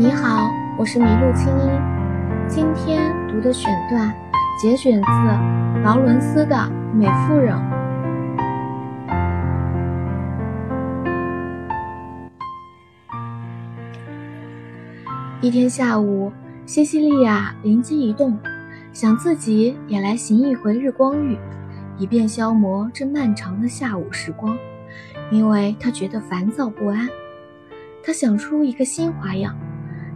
你好，我是麋鹿青衣。今天读的选段节选自劳伦斯的《美妇人》。一天下午，西西利亚灵机一动，想自己也来行一回日光浴，以便消磨这漫长的下午时光，因为她觉得烦躁不安。她想出一个新花样。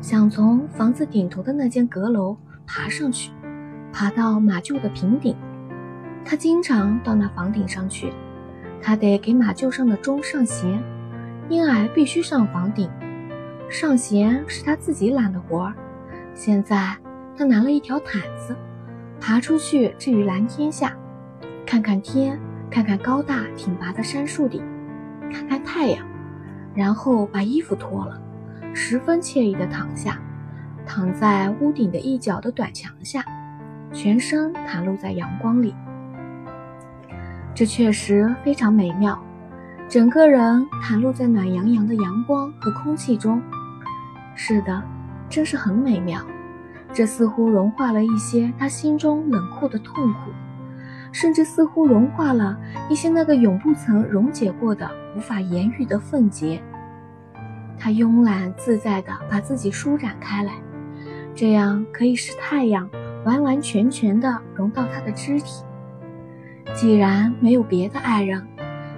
想从房子顶头的那间阁楼爬上去，爬到马厩的平顶。他经常到那房顶上去，他得给马厩上的钟上弦，因而必须上房顶。上弦是他自己揽的活儿。现在他拿了一条毯子，爬出去置于蓝天下，看看天，看看高大挺拔的杉树顶，看看太阳，然后把衣服脱了。十分惬意地躺下，躺在屋顶的一角的短墙下，全身袒露在阳光里。这确实非常美妙，整个人袒露在暖洋洋的阳光和空气中。是的，真是很美妙。这似乎融化了一些他心中冷酷的痛苦，甚至似乎融化了一些那个永不曾溶解过的、无法言喻的愤结。他慵懒自在地把自己舒展开来，这样可以使太阳完完全全地融到他的肢体。既然没有别的爱人，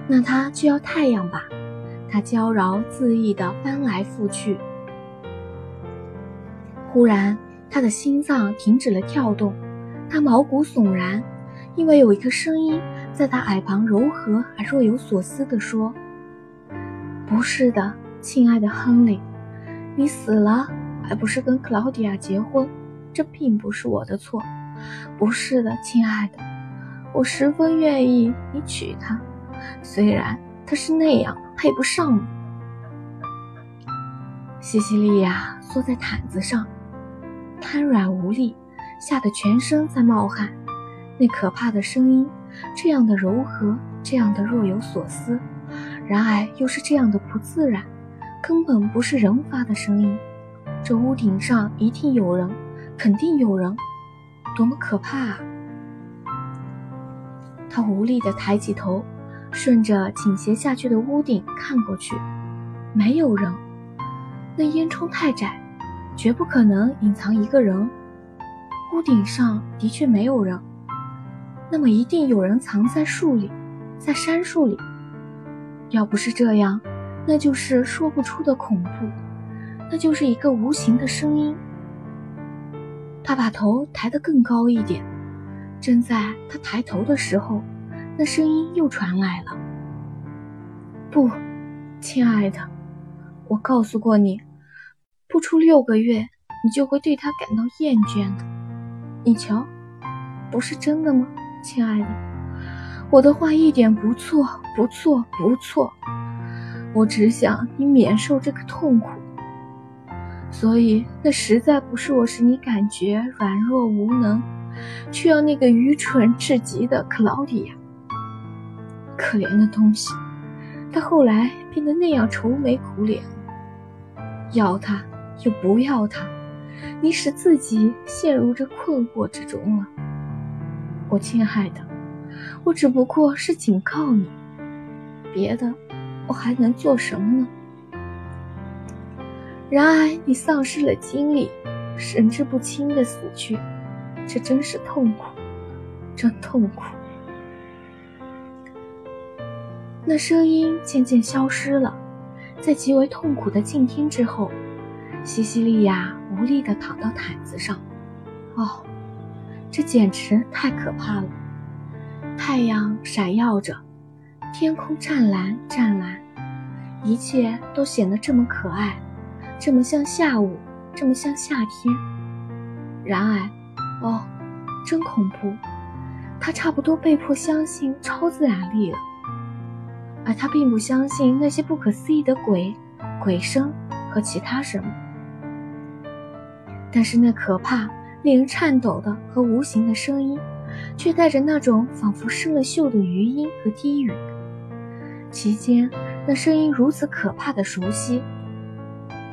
那他就要太阳吧。他娇娆恣意地翻来覆去。忽然，他的心脏停止了跳动，他毛骨悚然，因为有一个声音在他耳旁柔和而若有所思地说：“不是的。”亲爱的亨利，你死了，而不是跟克劳迪亚结婚，这并不是我的错。不是的，亲爱的，我十分愿意你娶她，虽然她是那样配不上你。西西利亚缩在毯子上，瘫软无力，吓得全身在冒汗。那可怕的声音，这样的柔和，这样的若有所思，然而又是这样的不自然。根本不是人发的声音，这屋顶上一定有人，肯定有人，多么可怕啊！他无力地抬起头，顺着倾斜下去的屋顶看过去，没有人。那烟囱太窄，绝不可能隐藏一个人。屋顶上的确没有人，那么一定有人藏在树里，在杉树里。要不是这样。那就是说不出的恐怖，那就是一个无形的声音。他把头抬得更高一点，正在他抬头的时候，那声音又传来了：“不，亲爱的，我告诉过你，不出六个月，你就会对他感到厌倦的。你瞧，不是真的吗，亲爱的？我的话一点不错，不错，不错。”我只想你免受这个痛苦，所以那实在不是我使你感觉软弱无能，却要那个愚蠢至极的克劳迪亚。可怜的东西，他后来变得那样愁眉苦脸，要他又不要他，你使自己陷入这困惑之中了。我亲爱的，我只不过是警告你，别的。我还能做什么呢？然而你丧失了精力，神志不清的死去，这真是痛苦，真痛苦。那声音渐渐消失了，在极为痛苦的静听之后，西西利亚无力地躺到毯子上。哦，这简直太可怕了！太阳闪耀着。天空湛蓝湛蓝，一切都显得这么可爱，这么像下午，这么像夏天。然而，哦，真恐怖！他差不多被迫相信超自然力了，而他并不相信那些不可思议的鬼、鬼声和其他什么。但是那可怕、令人颤抖的和无形的声音，却带着那种仿佛生了锈的余音和低语。其间，那声音如此可怕的熟悉。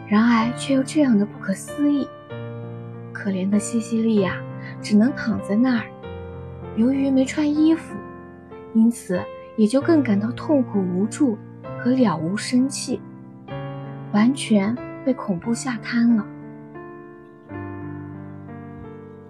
然而却又这样的不可思议。可怜的西西利亚只能躺在那儿，由于没穿衣服，因此也就更感到痛苦无助和了无生气，完全被恐怖吓瘫了。